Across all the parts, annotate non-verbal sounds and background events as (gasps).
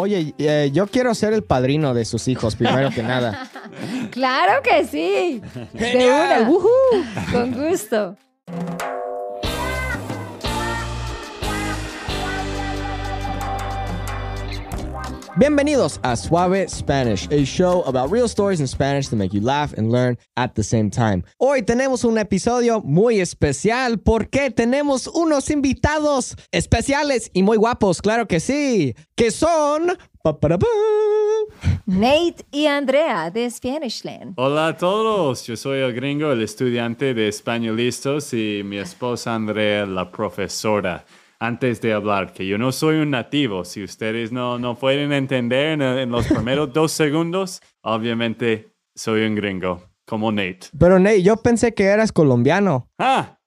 Oye, eh, yo quiero ser el padrino de sus hijos, primero que nada. (laughs) Claro que sí. De una. Woohoo. Con gusto. Bienvenidos a Suave Spanish, a show about real stories in Spanish to make you laugh and learn at the same time. Hoy tenemos un episodio muy especial porque tenemos unos invitados especiales y muy guapos, claro que sí, que son... Nate y Andrea de Spanishland. Hola a todos, yo soy el gringo, el estudiante de españolistas y mi esposa Andrea, la profesora. Antes de hablar, que yo no soy un nativo, si ustedes no, no pueden entender en, en los primeros (laughs) dos segundos, obviamente soy un gringo, como Nate. Pero Nate, yo pensé que eras colombiano. Ah,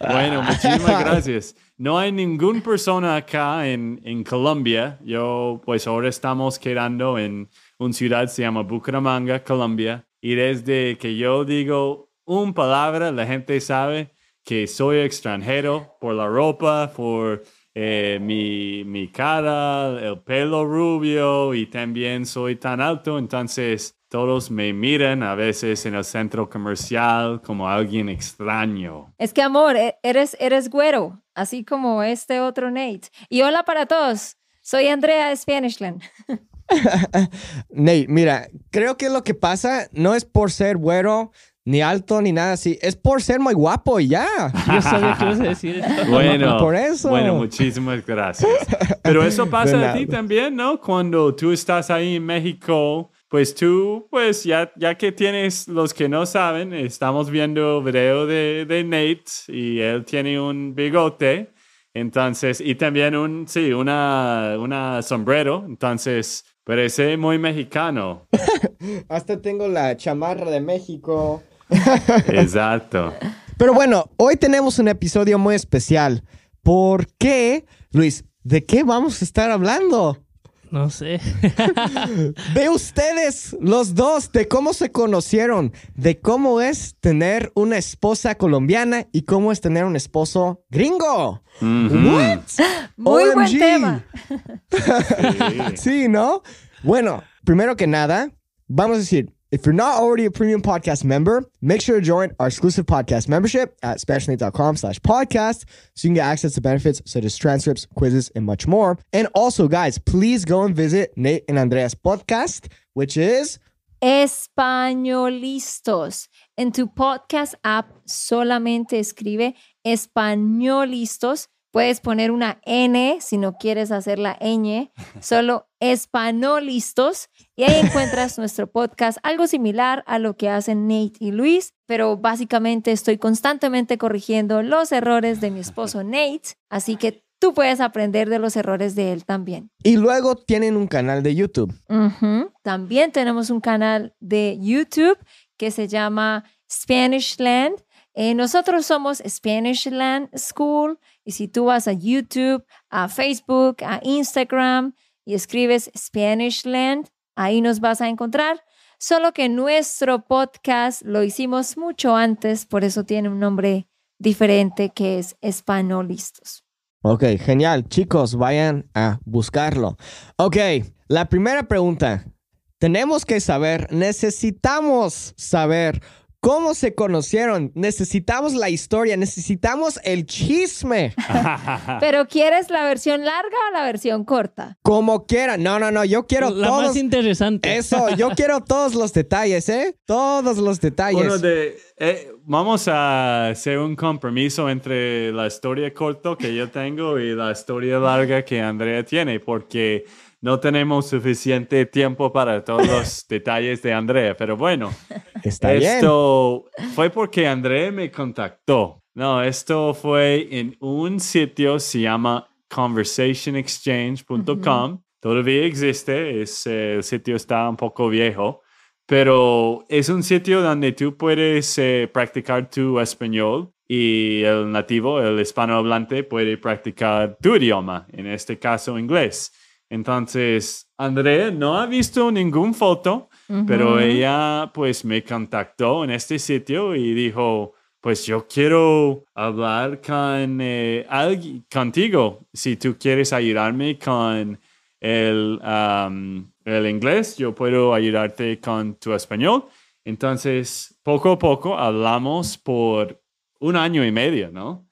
bueno, muchísimas (laughs) gracias. No hay ninguna persona acá en, en Colombia. Yo, pues ahora estamos quedando en una ciudad se llama Bucaramanga, Colombia. Y desde que yo digo una palabra, la gente sabe que soy extranjero por la ropa, por eh, mi, mi cara, el pelo rubio y también soy tan alto. Entonces todos me miran a veces en el centro comercial como alguien extraño. Es que, amor, e- eres, eres güero, así como este otro Nate. Y hola para todos. Soy Andrea de Spanishland. (laughs) Nate, mira, creo que lo que pasa no es por ser güero, ni alto, ni nada así. Es por ser muy guapo y ya. (laughs) Yo sabía que ibas a decir eso. Bueno, Por eso. Bueno, muchísimas gracias. Pero eso (laughs) pasa a ti también, ¿no? Cuando tú estás ahí en México, pues tú, pues ya, ya que tienes los que no saben, estamos viendo el video de, de Nate y él tiene un bigote. Entonces, y también un, sí, una, una sombrero. Entonces, parece muy mexicano. (laughs) Hasta tengo la chamarra de México. (laughs) Exacto. Pero bueno, hoy tenemos un episodio muy especial. ¿Por qué, Luis? ¿De qué vamos a estar hablando? No sé. (laughs) De ustedes, los dos, de cómo se conocieron, de cómo es tener una esposa colombiana y cómo es tener un esposo gringo. What? (gasps) Muy buen tema. Sí. (laughs) Sí, ¿no? Bueno, primero que nada, vamos a decir, if you're not already a premium podcast member, make sure to join our exclusive podcast membership at SpanishLink.com slash podcast so you can get access to benefits such as transcripts, quizzes, and much more. And also, guys, please go and visit Nate and Andrea's podcast, which is Españolistos. En tu podcast app solamente escribe Españolistos. Puedes poner una N si no quieres hacer la ñ, solo Españolistos. Y ahí encuentras (laughs) nuestro podcast, algo similar a lo que hacen Nate y Luis, pero básicamente estoy constantemente corrigiendo los errores de mi esposo (laughs) Nate, así que tú puedes aprender de los errores de él también. Y luego tienen un canal de YouTube. También tenemos un canal de YouTube que se llama Spanishland. Eh, nosotros somos Spanishland School y si tú vas a YouTube, a Facebook, a Instagram y escribes Spanishland, ahí nos vas a encontrar. Solo que nuestro podcast lo hicimos mucho antes, por eso tiene un nombre diferente que es Espanolistos. Ok, genial. Chicos, vayan a buscarlo. Ok, la primera pregunta. Tenemos que saber, necesitamos saber cómo se conocieron. Necesitamos la historia, necesitamos el chisme. (laughs) Pero ¿quieres la versión larga o la versión corta? Como quieran. No, no, no, yo quiero La todos. más interesante. Eso, yo (laughs) quiero todos los detalles, ¿eh? Todos los detalles. Uno de, eh, vamos a hacer un compromiso entre la historia corta que yo tengo y la historia larga que Andrea tiene, porque no tenemos suficiente tiempo para todos (laughs) los detalles de Andrea. Pero bueno, Está bien. esto fue porque Andrea me contactó. No, esto fue en un sitio, se llama conversationexchange.com. Todavía existe, es, eh, el sitio está un poco viejo, pero es un sitio donde tú puedes eh, practicar tu español y el nativo, el hispanohablante, puede practicar tu idioma, en este caso inglés. Entonces, Andrea no ha visto ninguna foto, pero ella pues me contactó en este sitio y dijo, pues yo quiero hablar con eh, alguien, contigo, si tú quieres ayudarme con el, um, el inglés, yo puedo ayudarte con tu español. Entonces, poco a poco hablamos por un año y medio, ¿no?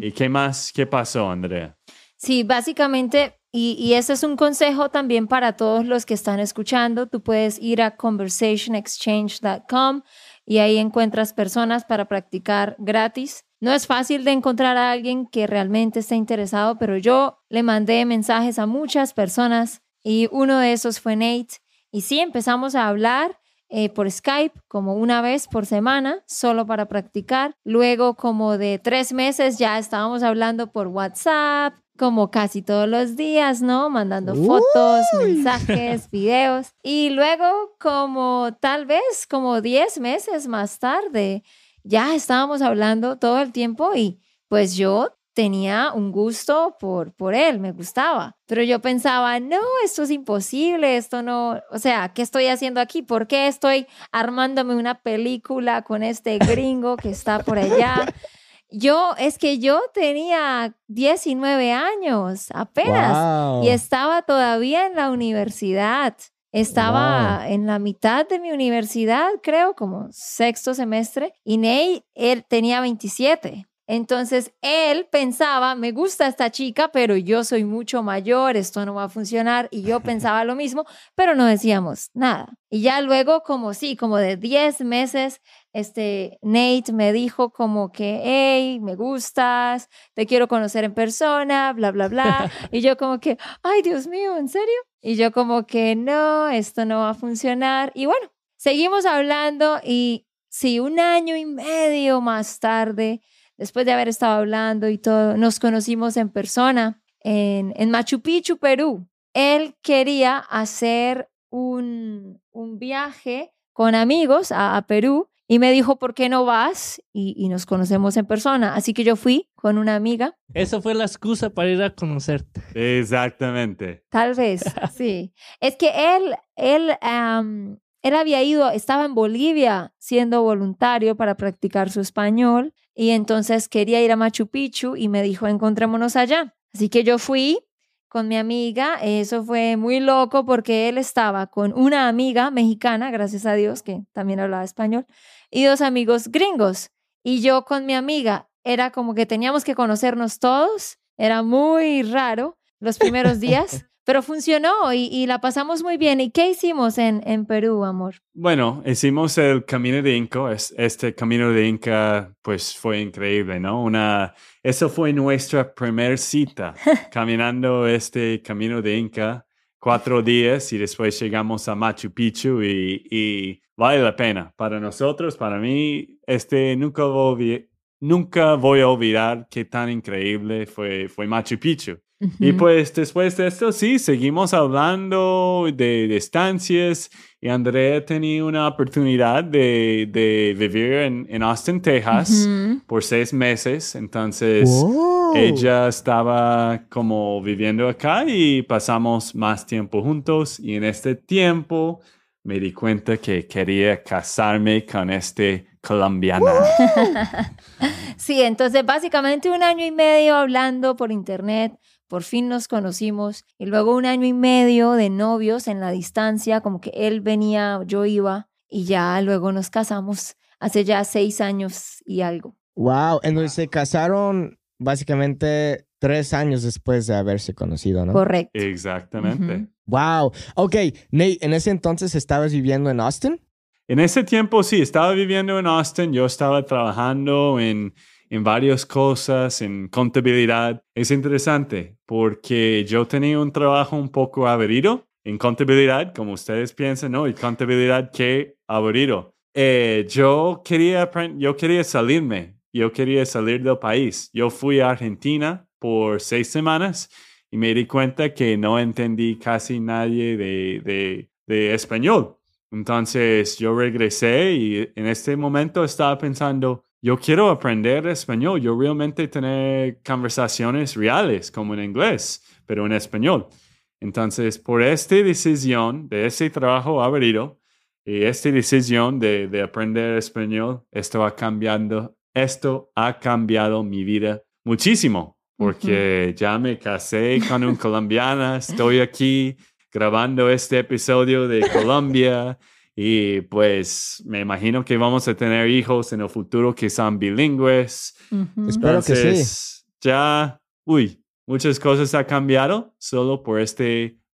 ¿Y qué más? ¿Qué pasó, Andrea? Sí, básicamente, y, y ese es un consejo también para todos los que están escuchando. Tú puedes ir a conversationexchange.com y ahí encuentras personas para practicar gratis. No es fácil de encontrar a alguien que realmente esté interesado, pero yo le mandé mensajes a muchas personas y uno de esos fue Nate. Y sí, empezamos a hablar eh, por Skype como una vez por semana, solo para practicar. Luego, como de tres meses, ya estábamos hablando por WhatsApp, como casi todos los días, ¿no? Mandando fotos, Uy. mensajes, (laughs) videos. Y luego, como tal vez como diez meses más tarde, ya estábamos hablando todo el tiempo y pues yo tenía un gusto por, por él, me gustaba. Pero yo pensaba, no, esto es imposible, esto no, o sea, ¿qué estoy haciendo aquí? ¿Por qué estoy armándome una película con este gringo que está por allá? (laughs) Yo, es que yo tenía 19 años apenas Wow. y estaba todavía en la universidad. Estaba en la mitad de mi universidad, creo, como sexto semestre, y Ney, él tenía 27. Entonces él pensaba, me gusta esta chica, pero yo soy mucho mayor, esto no va a funcionar. Y yo (laughs) pensaba lo mismo, pero no decíamos nada. Y ya luego, como sí, como de 10 meses, este Nate me dijo como que, hey, me gustas, te quiero conocer en persona, bla, bla, bla. y yo como que, ay, Dios mío, ¿en serio? Y yo como que, no, esto no va a funcionar. Y bueno, seguimos hablando y sí, un año y medio más tarde, después de haber estado hablando y todo, nos conocimos en persona en, en Machu Picchu, Perú. Él quería hacer un, un viaje con amigos a, a Perú y me dijo, ¿por qué no vas? Y, y nos conocemos en persona. Así que yo fui con una amiga, Esa fue la excusa para ir a conocerte. Exactamente. tal vez, sí. Es que él, él, am, él había ido, estaba en Bolivia siendo voluntario para practicar su español y entonces quería ir a Machu Picchu y me dijo, encontrémonos allá. Así que yo fui con mi amiga, eso fue muy loco porque él estaba con una amiga mexicana, gracias a Dios, que también hablaba español, y dos amigos gringos. Y yo con mi amiga, era como que teníamos que conocernos todos, era muy raro los primeros (laughs) días, pero funcionó y, y la pasamos muy bien. ¿Y qué hicimos en, en Perú, amor? Bueno, hicimos el Camino de Inca. Es- Este Camino de Inca, pues fue increíble, ¿no? Una, eso fue nuestra primer cita, (laughs) caminando este Camino de Inca, cuatro días y después llegamos a Machu Picchu y, y vale la pena. Para nosotros, para mí, este nunca voy, nunca voy a olvidar qué tan increíble fue, fue Machu Picchu. Y pues después de esto, sí, seguimos hablando de distancias y Andrea tenía una oportunidad de, de vivir en, en Austin, Texas Ujú. por seis meses. Entonces, Wow. ella estaba como viviendo acá y pasamos más tiempo juntos y en este tiempo me di cuenta que quería casarme con este colombiano. (laughs) Sí, entonces básicamente un año y medio hablando por internet, por fin nos conocimos y luego un año y medio de novios en la distancia, como que él venía, yo iba y ya luego nos casamos hace ya seis años y algo. Wow. Entonces se casaron básicamente tres años después de haberse conocido, ¿no? Correcto. Exactamente. Wow. Ok, Nate, en ese entonces estabas viviendo en Austin. En ese tiempo sí, estaba viviendo en Austin, yo estaba trabajando en, en varias cosas, en contabilidad. Es interesante porque yo tenía un trabajo un poco aburrido en contabilidad, como ustedes piensan, ¿no? Y contabilidad, qué aburrido. Eh, yo, quería, yo quería salirme, yo quería salir del país. Yo fui a Argentina por seis semanas y me di cuenta que no entendí casi nadie de, de, de español. Entonces yo regresé y en este momento estaba pensando, yo quiero aprender español, yo realmente tener conversaciones reales como en inglés, pero en español. Entonces, por esta decisión de ese trabajo aburrido y esta decisión de, de aprender español, esto ha cambiando, esto ha cambiado mi vida muchísimo. porque ya me casé con un colombiana, estoy aquí grabando este episodio de Colombia (laughs) y pues me imagino que vamos a tener hijos en el futuro que sean bilingües. Espero que sí. Ya, uy, muchas cosas han cambiado solo por esta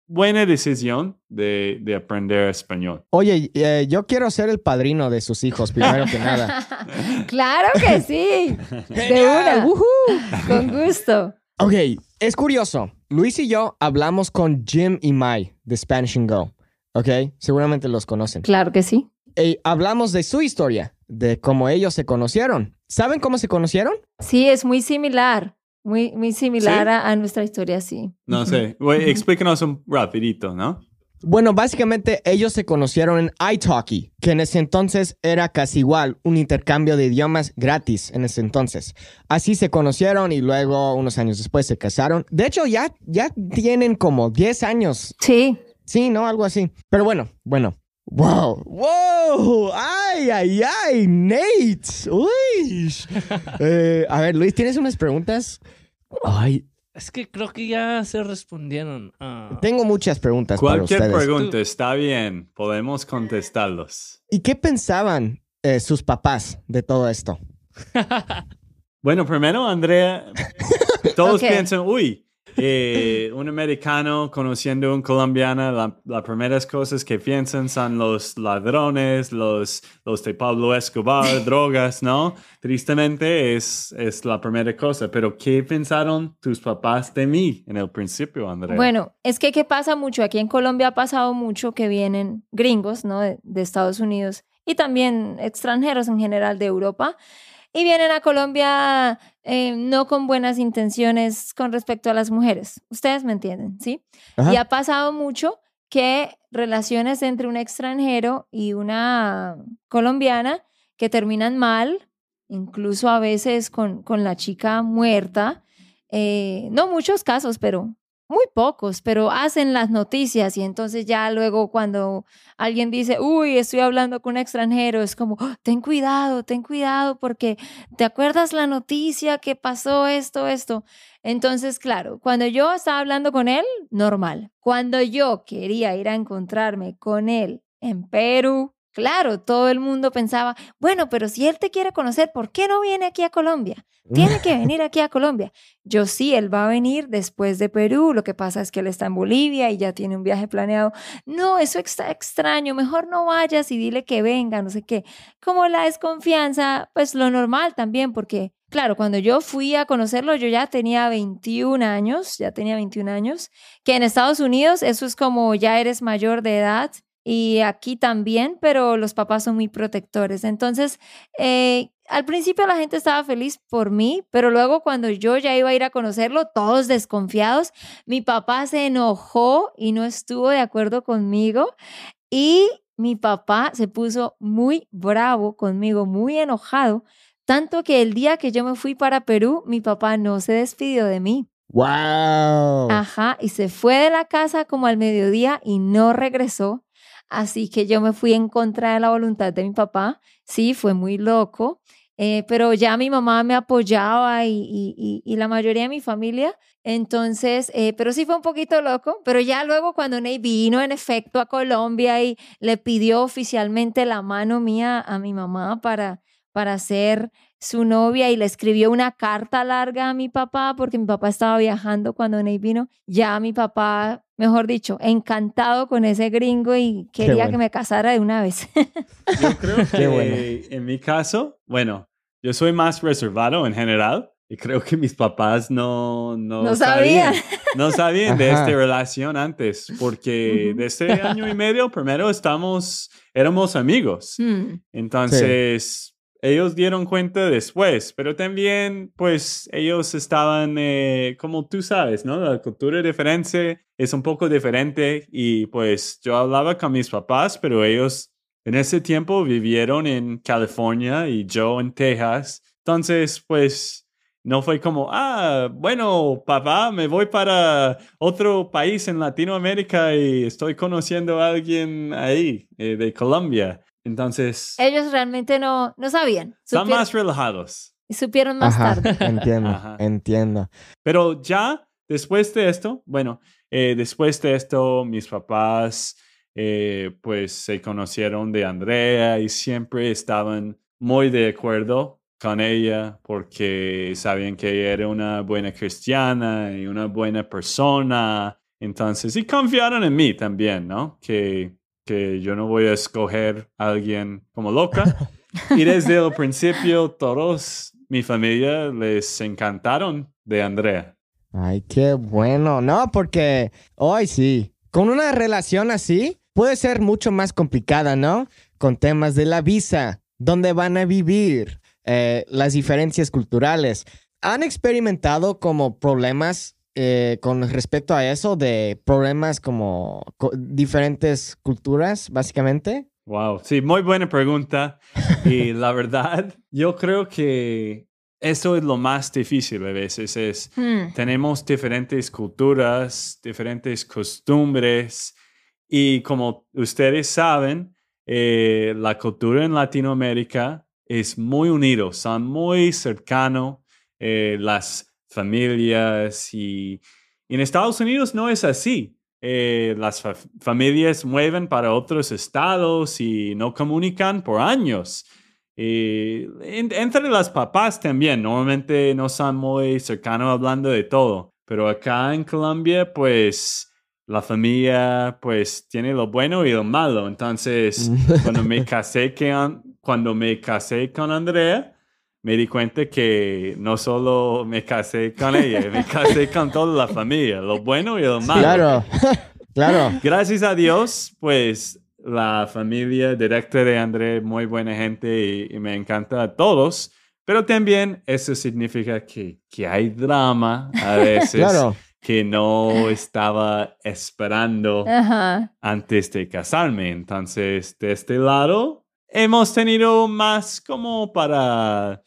buena decisión de, de aprender español. Oye, eh, yo quiero ser el padrino de sus hijos, primero que nada. (laughs) claro que sí. De una. Con gusto. Ok, es curioso. Luis y yo hablamos con Jim y Mai de Spanish and Go. Ok, seguramente los conocen. Claro que sí. Hablamos de su historia, de cómo ellos se conocieron. ¿Saben cómo se conocieron? Sí, es muy similar. Muy, muy similar ¿Sí? a, a nuestra historia, sí. No sé, güey, explícanos un rapidito, ¿no? Bueno, básicamente ellos se conocieron en iTalki, que en ese entonces era casi igual, un intercambio de idiomas gratis en ese entonces. Así se conocieron y luego, unos años después, se casaron. De hecho, ya, ya tienen como 10 años. Sí. Sí, ¿no? Algo así. Pero bueno, bueno. ¡Wow! ¡Wow! ¡Ay, ay, ay! ¡Nate! ¡Uy! (laughs) Eh, a ver, Luis, ¿tienes unas preguntas? Ay, Es que creo que ya se respondieron. Ah, tengo muchas preguntas para Cualquier ustedes. pregunta está bien, podemos contestarlos. ¿Y qué pensaban eh, sus papás de todo esto? Bueno, primero, Andrea, (laughs) todos piensan, uy, eh, un americano conociendo a un colombiano, la- las primeras cosas que piensan son los ladrones, los, los de Pablo Escobar, (laughs) drogas, ¿no? Tristemente es, es la primera cosa, pero ¿qué pensaron tus papás de mí en el principio, Andrea? Bueno, es que ¿qué pasa mucho? Aquí en Colombia ha pasado mucho que vienen gringos, ¿no? De, de Estados Unidos y también extranjeros en general de Europa. Y vienen a Colombia eh, no con buenas intenciones con respecto a las mujeres. Ustedes me entienden, ¿sí? Ajá. Y ha pasado mucho que relaciones entre un extranjero y una colombiana que terminan mal, incluso a veces con, con la chica muerta. Eh, no muchos casos, pero muy pocos, pero hacen las noticias y entonces ya luego cuando alguien dice, uy, estoy hablando con un extranjero, es como, "Oh, ten cuidado, ten cuidado porque te acuerdas la noticia que pasó esto, esto. Entonces, claro, cuando yo estaba hablando con él, normal. Cuando yo quería ir a encontrarme con él en Perú, claro, todo el mundo pensaba, bueno, pero si él te quiere conocer, ¿por qué no viene aquí a Colombia? Tiene que (laughs) venir aquí a Colombia. Yo sí, él va a venir después de Perú. Lo que pasa es que él está en Bolivia y ya tiene un viaje planeado. No, eso está extraño. Mejor no vayas y dile que venga, no sé qué. Como la desconfianza, pues lo normal también, porque claro, cuando yo fui a conocerlo, yo ya tenía 21 años, ya tenía 21 años, que en Estados Unidos eso es como ya eres mayor de edad y aquí también, pero los papás son muy protectores. Entonces, eh, al principio la gente estaba feliz por mí, pero luego cuando yo ya iba a ir a conocerlo, todos desconfiados, mi papá se enojó y no estuvo de acuerdo conmigo y mi papá se puso muy bravo conmigo, muy enojado, tanto que el día que yo me fui para Perú, mi papá no se despidió de mí. ¡Wow! Ajá, y se fue de la casa como al mediodía y no regresó. Así que yo me fui en contra de la voluntad de mi papá. Sí, fue muy loco, eh, pero ya mi mamá me apoyaba y, la mayoría de mi familia. Entonces, eh, pero sí fue un poquito loco. Pero ya luego cuando Ney vino en efecto a Colombia y le pidió oficialmente la mano mía a mi mamá para, para ser su novia y le escribió una carta larga a mi papá porque mi papá estaba viajando cuando Ney vino. Ya mi papá, mejor dicho, encantado con ese gringo y quería bueno. que me casara de una vez. Yo creo (laughs) que bueno. en mi caso, bueno, yo soy más reservado en general y creo que mis papás no, no, No sabían. No sabían de esta relación antes, porque de este año y medio primero estamos, éramos amigos. Hmm, Entonces, ellos dieron cuenta después, pero también, pues, ellos estaban, eh, como tú sabes, ¿no? La cultura diferente es un poco diferente y pues yo hablaba con mis papás, pero ellos en ese tiempo vivieron en California y yo en Texas. Entonces, pues, no fue como, ah, bueno, papá, me voy para otro país en Latinoamérica y estoy conociendo a alguien ahí, eh, de Colombia. Entonces, Ellos realmente no, no sabían. están Supieron- más relajados. Y supieron más Ajá, tarde. (laughs) entiendo, Ajá. entiendo. Pero ya después de esto, bueno, eh, después de esto, mis papás eh, pues se conocieron de Andrea y siempre estaban muy de acuerdo con ella porque sabían que ella era una buena cristiana y una buena persona. Entonces, y confiaron en mí también, ¿no? Que, que yo no voy a escoger a alguien como loca. (laughs) Y desde el principio, todos, mi familia, les encantaron de Andrea. Ay, qué bueno. No, porque hoy sí, con una relación así puede ser mucho más complicada, ¿no? Con temas de la visa, dónde van a vivir, eh, las diferencias culturales. ¿Han experimentado como problemas eh, con respecto a eso, de problemas como co- diferentes culturas, básicamente? Wow, sí, muy buena pregunta. Y (laughs) la verdad, yo creo que eso es lo más difícil a veces, es Hmm. tenemos diferentes culturas, diferentes costumbres y como ustedes saben, eh, la cultura en Latinoamérica es muy unido, son muy cercanos eh, las familias y, y en Estados Unidos no es así. Eh, las fa- familias mueven para otros estados y no comunican por años. Y en- entre las papás también, normalmente no son muy cercanos hablando de todo, pero acá en Colombia, pues la familia, pues tiene lo bueno y lo malo. Entonces, cuando me (laughs) casé con, cuando me casé con Andrea, me di cuenta que no solo me casé con ella, me casé con toda la familia, lo bueno y lo malo. Claro, (laughs) claro. Gracias a Dios, pues la familia directa de André, muy buena gente y, y me encanta a todos, pero también eso significa que, que hay drama a (laughs) veces Claro. que no estaba esperando Ajá. antes de casarme. Entonces, de este lado, hemos tenido más como para,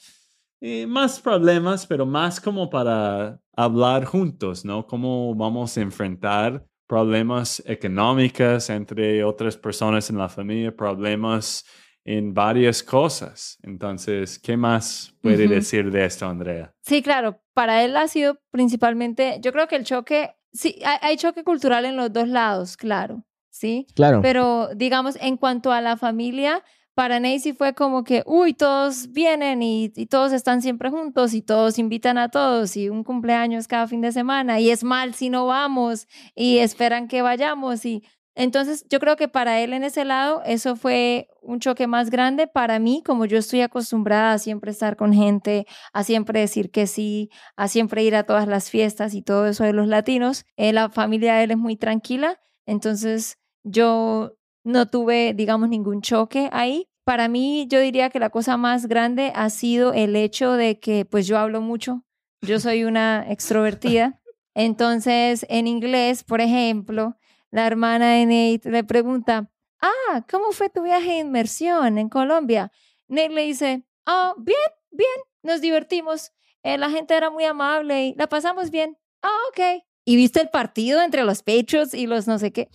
eh, más problemas, pero más como para hablar juntos, ¿no? Cómo vamos a enfrentar problemas económicos entre otras personas en la familia, problemas en varias cosas. Entonces, ¿qué más puede decir de esto, Andrea? Sí, claro, para él ha sido principalmente, yo creo que el choque, sí, hay, hay choque cultural en los dos lados, claro, ¿sí? Claro. Pero digamos, en cuanto a la familia, para Nancy fue como que, uy, todos vienen y, todos están siempre juntos y todos invitan a todos y un cumpleaños cada fin de semana y es mal si no vamos y esperan que vayamos y entonces yo creo que para él en ese lado eso fue un choque más grande. Para mí como yo estoy acostumbrada a siempre estar con gente, a siempre decir que sí, a siempre ir a todas las fiestas y todo eso de los latinos, eh, la familia de él es muy tranquila, entonces yo no tuve, digamos, ningún choque ahí. Para mí, yo diría que la cosa más grande ha sido el hecho de que, pues, yo hablo mucho. Yo (laughs) soy una extrovertida. Entonces, en inglés, por ejemplo, la hermana de Nate le pregunta, ah, ¿cómo fue tu viaje de inmersión en Colombia? Nate le dice, ah, bien, bien, nos divertimos. Eh, la gente era muy amable y la pasamos bien. Ah, ok. ¿Y viste el partido entre los Patriots y los no sé qué?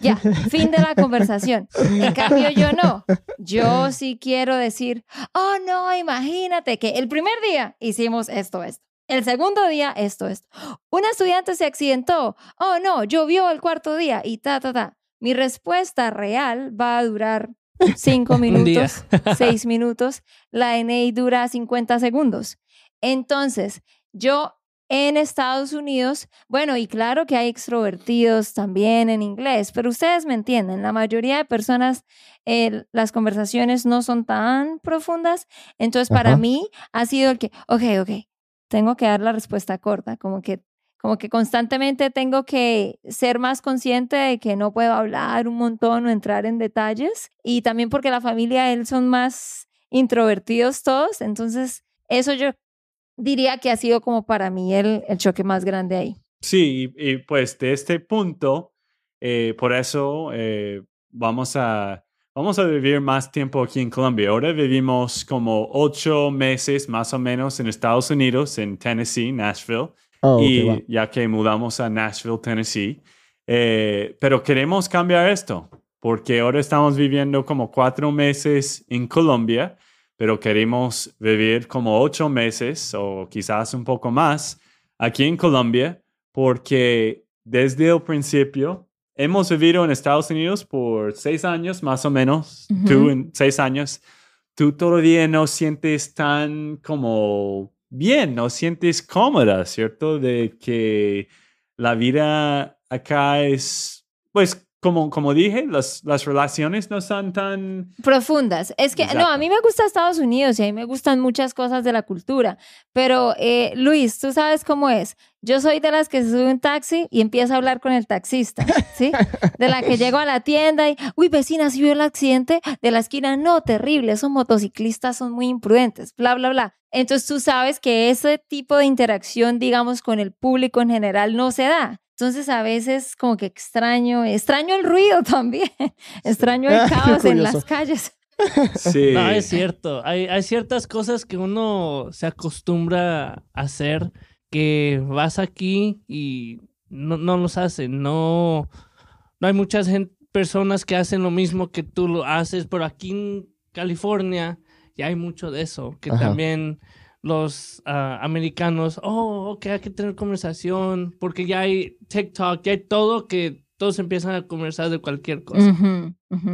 Ya, (laughs) fin de la conversación. En cambio, yo no. Yo sí quiero decir, oh no, imagínate que el primer día hicimos esto, esto. El segundo día, esto, esto. Un estudiante se accidentó. Oh no, llovió el cuarto día y ta, ta, ta. Mi respuesta real va a durar (laughs) cinco minutos, (laughs) seis minutos. La NA dura 50 segundos. Entonces, yo en Estados Unidos, bueno, y claro que hay extrovertidos también en inglés, pero ustedes me entienden, la mayoría de personas, eh, las conversaciones no son tan profundas, entonces para Ajá. mí ha sido el que, ok, ok, tengo que dar la respuesta corta, como que, como que constantemente tengo que ser más consciente de que no puedo hablar un montón o entrar en detalles, y también porque la familia, él son más introvertidos todos, entonces eso yo diría que ha sido como para mí el, el choque más grande ahí. Sí, y, y, pues de este punto, eh, por eso eh, vamos, a, vamos a vivir más tiempo aquí en Colombia. Ahora vivimos como ocho meses más o menos en Estados Unidos, en Tennessee, Nashville, Oh, y va. ya que mudamos a Nashville, Tennessee. Eh, pero queremos cambiar esto, porque ahora estamos viviendo como cuatro meses en Colombia, pero queremos vivir como ocho meses o quizás un poco más aquí en Colombia porque desde el principio hemos vivido en Estados Unidos por seis años más o menos, tú en seis años, tú todavía no sientes tan como bien, no sientes cómoda, ¿cierto? De que la vida acá es, pues, como, como dije, las, las relaciones no son tan... Profundas. Es que, no, a mí me gusta Estados Unidos y a mí me gustan muchas cosas de la cultura, pero eh, Luis, tú sabes cómo es. Yo soy de las que se sube un taxi y empieza a hablar con el taxista, ¿sí? De la que llego a la tienda y, uy, vecina, ¿sí vio el accidente de la esquina? No, terrible, esos motociclistas son muy imprudentes, bla, bla, bla. Entonces tú sabes que ese tipo de interacción, digamos, con el público en general no se da. Entonces a veces como que extraño, extraño el ruido (laughs) también, extraño el (laughs) caos en las calles. (laughs) Sí. No, es cierto. Hay, hay ciertas cosas que uno se acostumbra a hacer que vas aquí y no, no los hacen. No, no hay muchas personas que hacen lo mismo que tú lo haces, pero aquí en California ya hay mucho de eso, que Ajá. también los ah, americanos, oh, ok, hay que tener conversación, porque ya hay TikTok, ya hay todo que todos empiezan a conversar de cualquier cosa.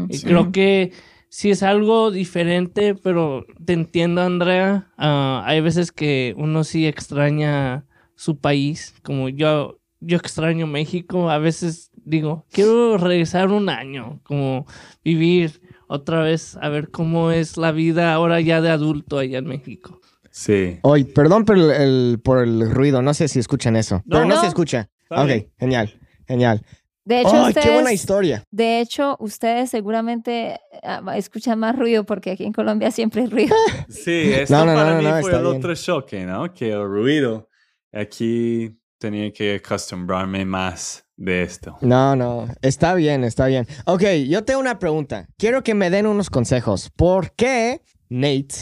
Y Sí. creo que sí es algo diferente, pero te entiendo, Andrea. Ah, hay veces que uno sí extraña su país, como yo, yo extraño México. A veces digo, quiero regresar un año, como vivir otra vez, a ver cómo es la vida ahora ya de adulto allá en México. Sí. Oye, perdón por el, el- por el ruido. No sé si escuchan eso. No, pero no, no. se escucha. Está ok, bien. genial, genial. De hecho, ¡Ay, qué buena ustedes, historia! de hecho, ustedes seguramente ah, escuchan más ruido porque aquí en Colombia siempre hay ruido. (laughs) Sí, esto No, no, para no, mí no, fue el bien. otro choque, ¿no? Que el ruido. Aquí tenía que acostumbrarme más de esto. No, no, está bien, está bien. Ok, yo tengo una pregunta. Quiero que me den unos consejos. ¿Por qué Nate,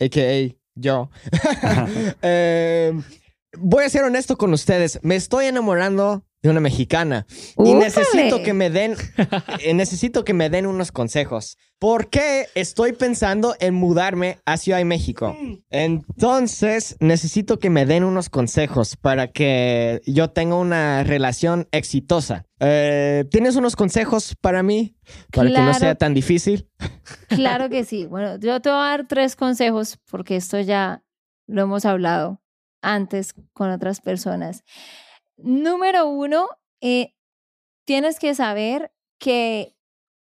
a.k.a. yo, (laughs) (laughs) eh, voy a ser honesto con ustedes, me estoy enamorando de una mexicana y necesito que me den, eh, necesito que me den unos consejos. ¿Por qué estoy pensando en mudarme a Ciudad de México? Entonces, necesito que me den unos consejos para que yo tenga una relación exitosa. Eh, ¿Tienes unos consejos para mí? Para que no sea tan difícil. Claro que sí. Bueno, yo te voy a dar tres consejos porque esto ya lo hemos hablado antes con otras personas. Número uno, eh, tienes que saber que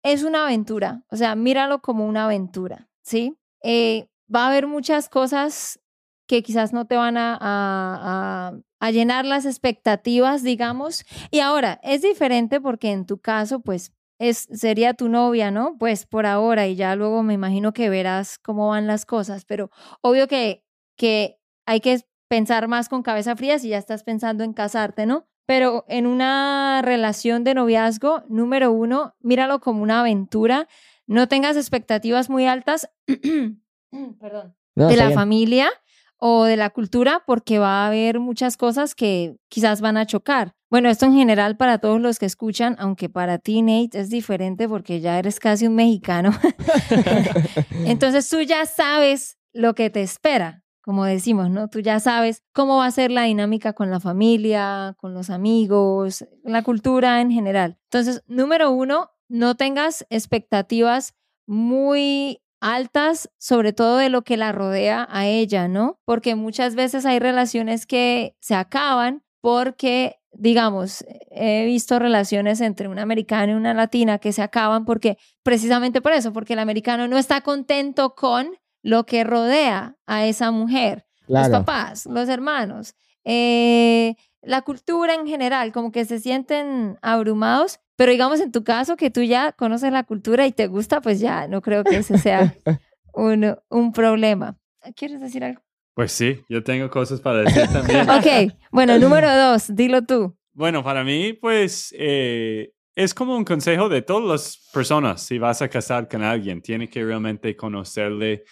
es una aventura. O sea, míralo como una aventura, ¿sí? Eh, va a haber muchas cosas que quizás no te van a, a- a- llenar las expectativas, digamos. Y ahora, es diferente porque en tu caso, pues, es, sería tu novia, ¿no? Pues por ahora y ya luego me imagino que verás cómo van las cosas, pero obvio que, que hay que pensar más con cabeza fría si ya estás pensando en casarte, ¿no? Pero en una relación de noviazgo, número uno, míralo como una aventura, no tengas expectativas muy altas, (clears throat) perdón, No, de la bien. familia o de la cultura porque va a haber muchas cosas que quizás van a chocar. Bueno, esto en general para todos los que escuchan, aunque para ti, Nate, es diferente porque ya eres casi un mexicano. (laughs) (laughs) Entonces tú ya sabes lo que te espera, como decimos, ¿no? Tú ya sabes cómo va a ser la dinámica con la familia, con los amigos, la cultura en general. Entonces, número uno, no tengas expectativas muy altas, sobre todo de lo que la rodea a ella, ¿no? Porque muchas veces hay relaciones que se acaban porque, digamos, he visto relaciones entre un americano y una latina que se acaban porque, precisamente por eso, porque el americano no está contento con lo que rodea a esa mujer, los papás, los hermanos, eh, la cultura en general, como que se sienten abrumados, pero digamos en tu caso que tú ya conoces la cultura y te gusta, pues ya no creo que ese sea (laughs) un, un problema. ¿Quieres decir algo? Pues sí, yo tengo cosas para decir también. (laughs) Ok, bueno, (laughs) número dos, dilo tú. Bueno, para mí, pues, eh, es como un consejo de todas las personas. Si vas a casar con alguien, tiene que realmente conocerle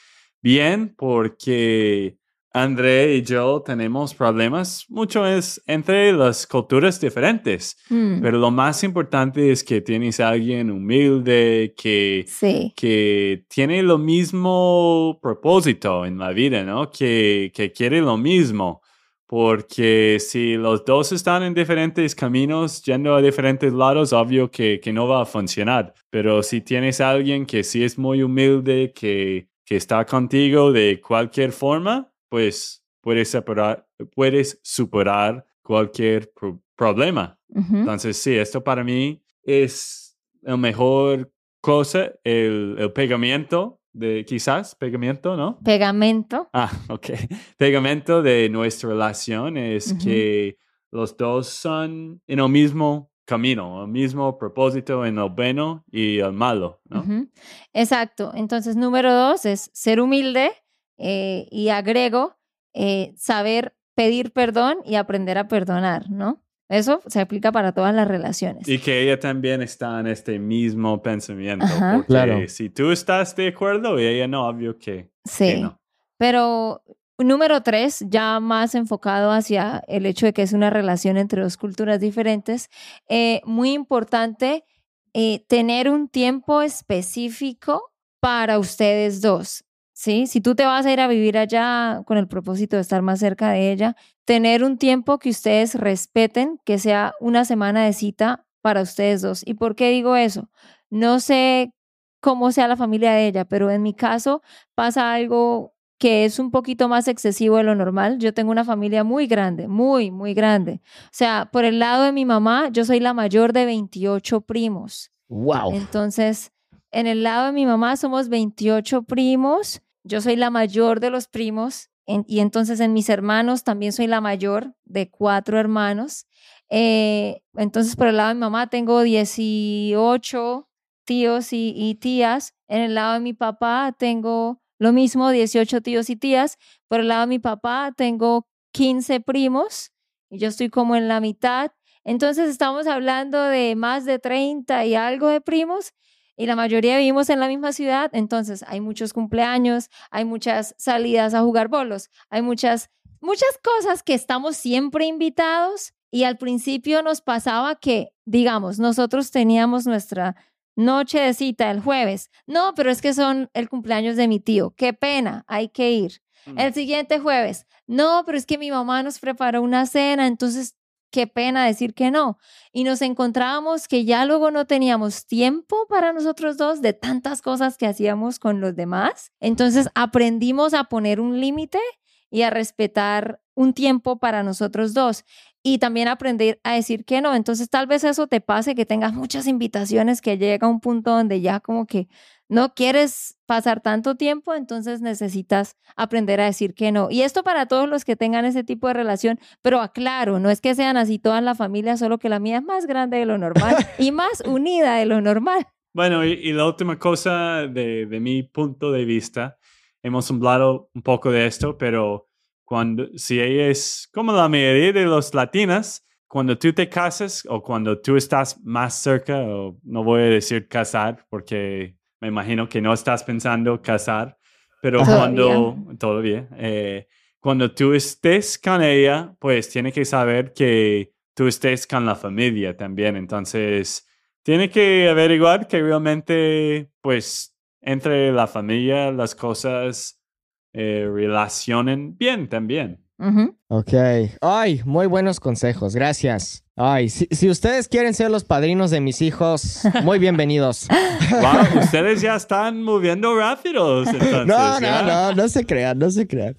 bien porque André y yo tenemos problemas, mucho es entre las culturas diferentes, Mm, pero lo más importante es que tienes a alguien humilde que, sí. que tiene lo mismo propósito en la vida, ¿no? Que, que quiere lo mismo. Porque si los dos están en diferentes caminos, yendo a diferentes lados, obvio que, que no va a funcionar. Pero si tienes a alguien que sí es muy humilde, que, que está contigo de cualquier forma, pues puedes superar, puedes superar cualquier pro- problema. Ujú. Entonces, sí, esto para mí es la mejor cosa, el, el pegamento de quizás, pegamento, ¿no? Pegamento. Ah, (laughs) ok. Pegamento de nuestra relación es que los dos son en el mismo camino, el mismo propósito en el bueno y el malo, ¿no? Exacto. Entonces, número dos es ser humilde eh, y agrego eh, saber pedir perdón y aprender a perdonar, ¿no? Eso se aplica para todas las relaciones. Y que ella también está en este mismo pensamiento. Ajá. Porque Claro. si tú estás de acuerdo y ella no, obvio que, que Sí. no. Pero número tres, ya más enfocado hacia el hecho de que es una relación entre dos culturas diferentes, eh, muy importante eh, tener un tiempo específico para ustedes dos. ¿sí? Si tú te vas a ir a vivir allá con el propósito de estar más cerca de ella, tener un tiempo que ustedes respeten, que sea una semana de cita para ustedes dos. ¿Y por qué digo eso? No sé cómo sea la familia de ella, pero en mi caso pasa algo que es un poquito más excesivo de lo normal. Yo tengo una familia muy grande, muy, muy grande. O sea, por el lado de mi mamá, yo soy la mayor de 28 primos. Wow. Entonces, en el lado de mi mamá somos 28 primos. Yo soy la mayor de los primos. en- y entonces en mis hermanos también soy la mayor de cuatro hermanos. Eh, entonces, por el lado de mi mamá tengo 18 tíos y, y tías. En el lado de mi papá tengo lo mismo, 18 tíos y tías. Por el lado de mi papá tengo 15 primos y yo estoy como en la mitad. Entonces estamos hablando de más de 30 y algo de primos y la mayoría vivimos en la misma ciudad. Entonces hay muchos cumpleaños, hay muchas salidas a jugar bolos, hay muchas, muchas cosas que estamos siempre invitados y al principio nos pasaba que, digamos, nosotros teníamos nuestra noche de cita el jueves. No, pero es que son el cumpleaños de mi tío. Qué pena, hay que ir. Mm. El siguiente jueves. No, pero es que mi mamá nos preparó una cena, entonces qué pena decir que no. Y nos encontrábamos que ya luego no teníamos tiempo para nosotros dos de tantas cosas que hacíamos con los demás. Entonces aprendimos a poner un límite y a respetar un tiempo para nosotros dos. Y también aprender a decir que no. Entonces tal vez eso te pase, que tengas muchas invitaciones, que llega un punto donde ya como que no quieres pasar tanto tiempo, entonces necesitas aprender a decir que no. Y esto para todos los que tengan ese tipo de relación, pero aclaro, no es que sean así todas la familia, solo que la mía es más grande de lo normal (laughs) y más unida de lo normal. Bueno, y, y la última cosa de, de mi punto de vista, hemos hablado un poco de esto, pero cuando, si ella es como la mayoría de los latinas, cuando tú te casas o cuando tú estás más cerca, o no voy a decir casar, porque me imagino que no estás pensando casar, pero Todavía. cuando, todavía, eh, cuando tú estés con ella, pues tiene que saber que tú estés con la familia también. Entonces, tiene que averiguar que realmente, pues, entre la familia las cosas eh, relacionen bien también. Ok. Ay, muy buenos consejos. Gracias. Ay, si, si ustedes quieren ser los padrinos de mis hijos, muy bienvenidos. (laughs) Wow, ustedes ya están moviendo rápidos. Entonces, No, no, no, no se crean, no se crean.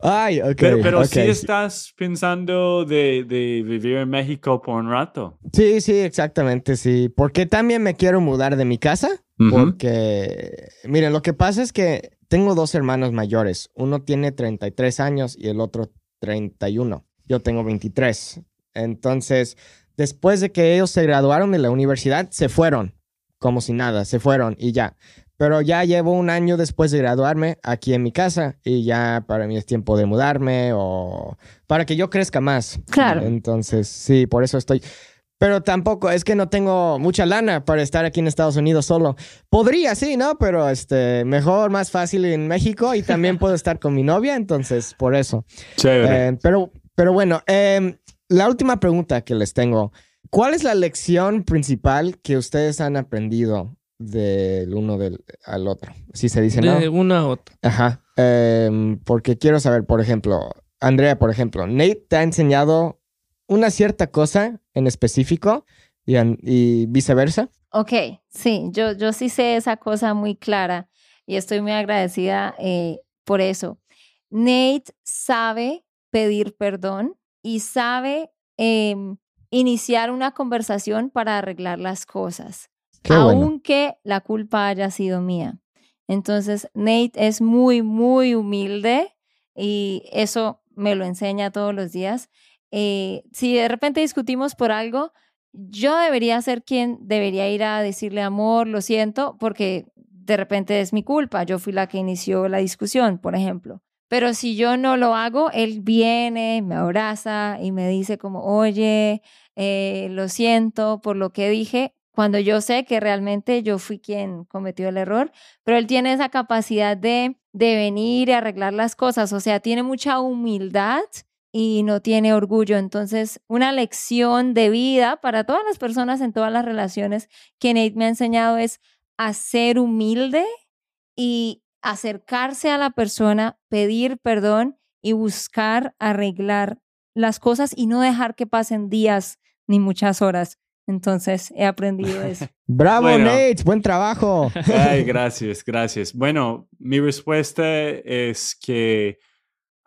Ay, ok. Pero, pero ok. sí estás pensando de, de vivir en México por un rato. Sí, sí, exactamente, sí. Porque también me quiero mudar de mi casa. Porque, miren, lo que pasa es que tengo dos hermanos mayores. Uno tiene 33 años y el otro 31. Yo tengo 23. Entonces, después de que ellos se graduaron de la universidad, se fueron. Como si nada, se fueron y ya. Pero ya llevo un año después de graduarme aquí en mi casa y ya para mí es tiempo de mudarme o para que yo crezca más. Claro. Entonces, sí, por eso estoy. Pero tampoco, es que no tengo mucha lana para estar aquí en Estados Unidos solo. Podría, sí, ¿no? Pero este, mejor, más fácil en México y también puedo estar con mi novia, entonces por eso. Chévere. Eh, pero, pero bueno, eh, la última pregunta que les tengo. ¿Cuál es la lección principal que ustedes han aprendido del uno del, al otro? Si se dice, ¿no? De uno a otro. Ajá. Em, porque quiero saber, por ejemplo, Andrea, por ejemplo, Nate te ha enseñado una cierta cosa en específico y, viceversa. Ok, sí, yo, yo sí sé esa cosa muy clara y estoy muy agradecida eh, por eso. Nate sabe pedir perdón y sabe em, iniciar una conversación para arreglar las cosas, Qué bueno. aunque la culpa haya sido mía. Entonces, Nate es muy, muy humilde y eso me lo enseña todos los días. Eh, si de repente discutimos por algo, yo debería ser quien debería ir a decirle amor, lo siento, porque de repente es mi culpa, yo fui la que inició la discusión, por ejemplo. Pero si yo no lo hago, él viene, me abraza y me dice como, oye, eh, lo siento por lo que dije, cuando yo sé que realmente yo fui quien cometió el error, pero él tiene esa capacidad de, de venir y arreglar las cosas, o sea, tiene mucha humildad y no tiene orgullo. Entonces, una lección de vida para todas las personas en todas las relaciones que Nate me ha enseñado es a ser humilde y acercarse a la persona, pedir perdón y buscar arreglar las cosas y no dejar que pasen días ni muchas horas. Entonces, he aprendido eso. (laughs) Bravo, Bueno. Nate, buen trabajo. Ay, (laughs) gracias, gracias. Bueno, mi respuesta es que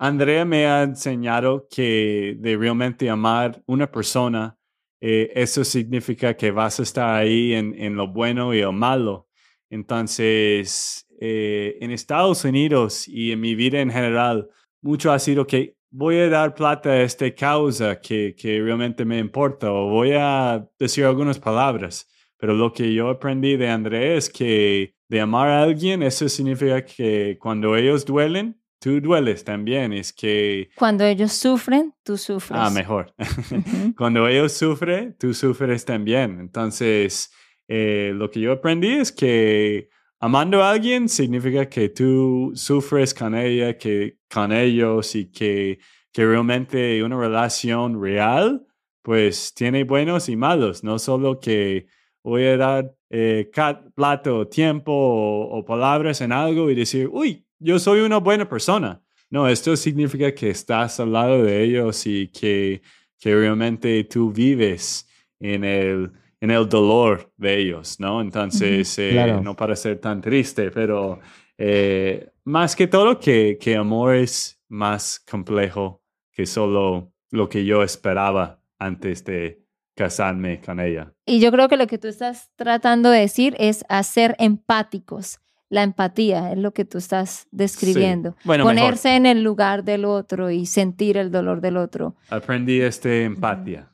Andrea me ha enseñado que de realmente amar una persona, eh, eso significa que vas a estar ahí en, en lo bueno y lo malo. Entonces, eh, en Estados Unidos y en mi vida en general, mucho ha sido que voy a dar plata a esta causa que, que realmente me importa o voy a decir algunas palabras. Pero lo que yo aprendí de André es que de amar a alguien, eso significa que cuando ellos duelen, tú dueles también. Es que, Cuando ellos sufren, tú sufres. ah, mejor. (laughs) Cuando ellos sufren, tú sufres también. Entonces, eh, lo que yo aprendí es que amando a alguien significa que tú sufres con ella, que con ellos y que, que realmente una relación real, pues tiene buenos y malos, no solo que voy a dar eh, plato, tiempo o, o palabras en algo y decir, uy, yo soy una buena persona. No, esto significa que estás al lado de ellos y que, que realmente tú vives en el, en el dolor de ellos, ¿no? Entonces, eh, Claro. no para ser tan triste, pero eh, más que todo que, que amor es más complejo que solo lo que yo esperaba antes de casarme con ella. Y yo creo que lo que tú estás tratando de decir es hacer empáticos. La empatía es lo que tú estás describiendo. Bueno, mejor. Ponerse en el lugar del otro y sentir el dolor del otro. Aprendí este empatía.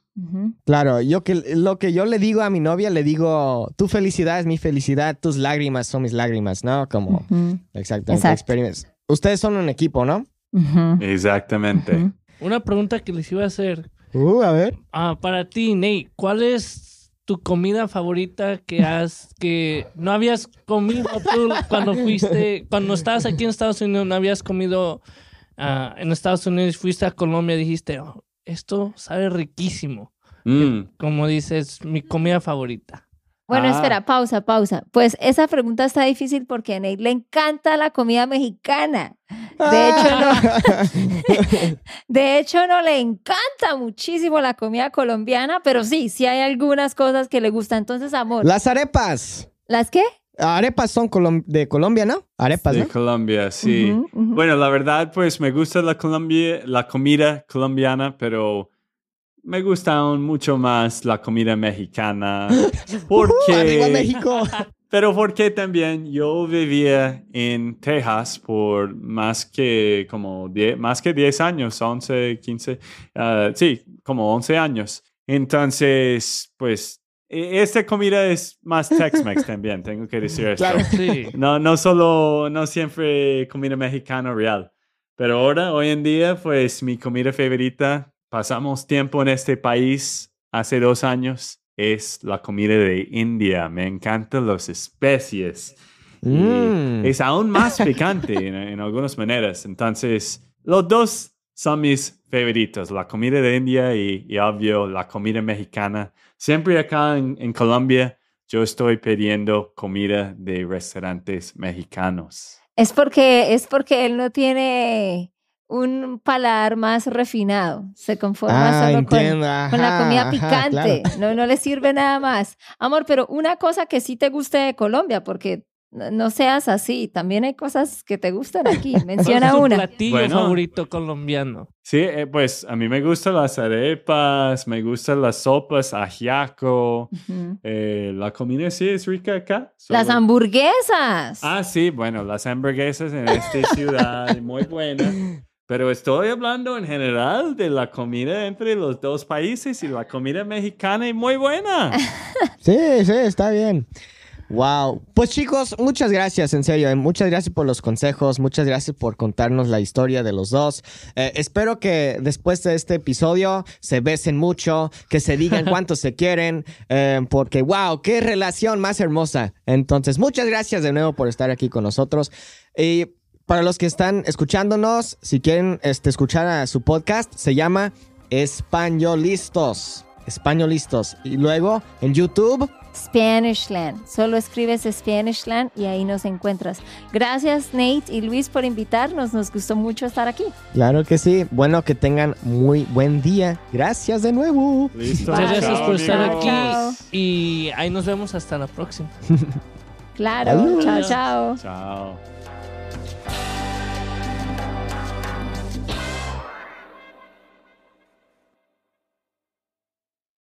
Claro, yo que lo que yo le digo a mi novia, le digo, tu felicidad es mi felicidad, tus lágrimas son mis lágrimas, ¿no? Como exactamente. Exacto. Ustedes son un equipo, ¿no? Exactamente. Una pregunta que les iba a hacer. Uh, a ver. Ah, para ti, Nate, ¿cuál es tu comida favorita que has que no habías comido tú cuando fuiste cuando estabas aquí en Estados Unidos no habías comido ah, en Estados Unidos fuiste a Colombia dijiste "Oh, esto sabe riquísimo Mm. como dices mi comida favorita Bueno, Ah. espera, pausa, pausa. Pues esa pregunta está difícil porque a Nate le encanta la comida mexicana. De hecho, no. (laughs) De hecho, no le encanta muchísimo la comida colombiana, pero sí, sí hay algunas cosas que le gustan. Entonces, amor, Las arepas. ¿las qué? Arepas son colom- de Colombia, ¿no? Arepas, De ¿no? Colombia, sí. Bueno, la verdad, pues me gusta la, Colombia, la comida colombiana, pero me gusta aún mucho más la comida mexicana. (laughs) Porque, Arriba México. (laughs) pero porque también yo vivía en Texas por más que como 10, más que 10 años, 11, 15, ah, sí, como 11 años. Entonces, pues, e- esta comida es más Tex-Mex (laughs) también, tengo que decir esto. Claro. sí No, no solo, no siempre comida mexicana real. Pero ahora, hoy en día, pues mi comida favorita, pasamos tiempo en este país hace dos años es la comida de India. Me encantan las especies. Y Mm. Es aún más (laughs) picante en, en algunas maneras. Entonces, los dos son mis favoritos, la comida de India y, y obvio la comida mexicana. Siempre acá en, en Colombia yo estoy pidiendo comida de restaurantes mexicanos. Es porque, es porque él no tiene un paladar más refinado. Se conforma Ah, solo con, entiendo. con la ajá, comida ajá, picante. claro. No, no le sirve nada más. Amor, pero una cosa que sí te guste de Colombia, porque no seas así. También hay cosas que te gustan aquí. (laughs) ¿Cuál es Menciona tu una. platillo Bueno. favorito colombiano? Sí, eh, pues a mí me gustan las arepas, me gustan las sopas, ajiaco. Ujú. eh, la comida sí es rica acá. Las Solo- hamburguesas. Ah, sí, bueno, las hamburguesas en esta ciudad, muy buenas. (laughs) Pero estoy hablando en general de la comida entre los dos países y la comida mexicana es muy buena. (laughs) Sí, sí, está bien. Wow. Pues chicos, muchas gracias, en serio. eh, Muchas gracias por los consejos. Muchas gracias por contarnos la historia de los dos. Eh, espero que después de este episodio se besen mucho, que se digan (laughs) cuánto se quieren, eh, porque wow, qué relación más hermosa. Entonces, muchas gracias de nuevo por estar aquí con nosotros. Y para los que están escuchándonos, si quieren este, escuchar a su podcast, se llama Españolistos. Españolistos. Y luego en YouTube. Spanishland. Solo escribes Spanishland y ahí nos encuentras. Gracias Nate y Luis por invitarnos. Nos gustó mucho estar aquí. Claro que sí. Bueno, que tengan muy buen día. Gracias de nuevo. Listo. Muchas gracias por estar. Chao. aquí y ahí nos vemos hasta la próxima. Claro. Adiós. Chao, chao. Chao.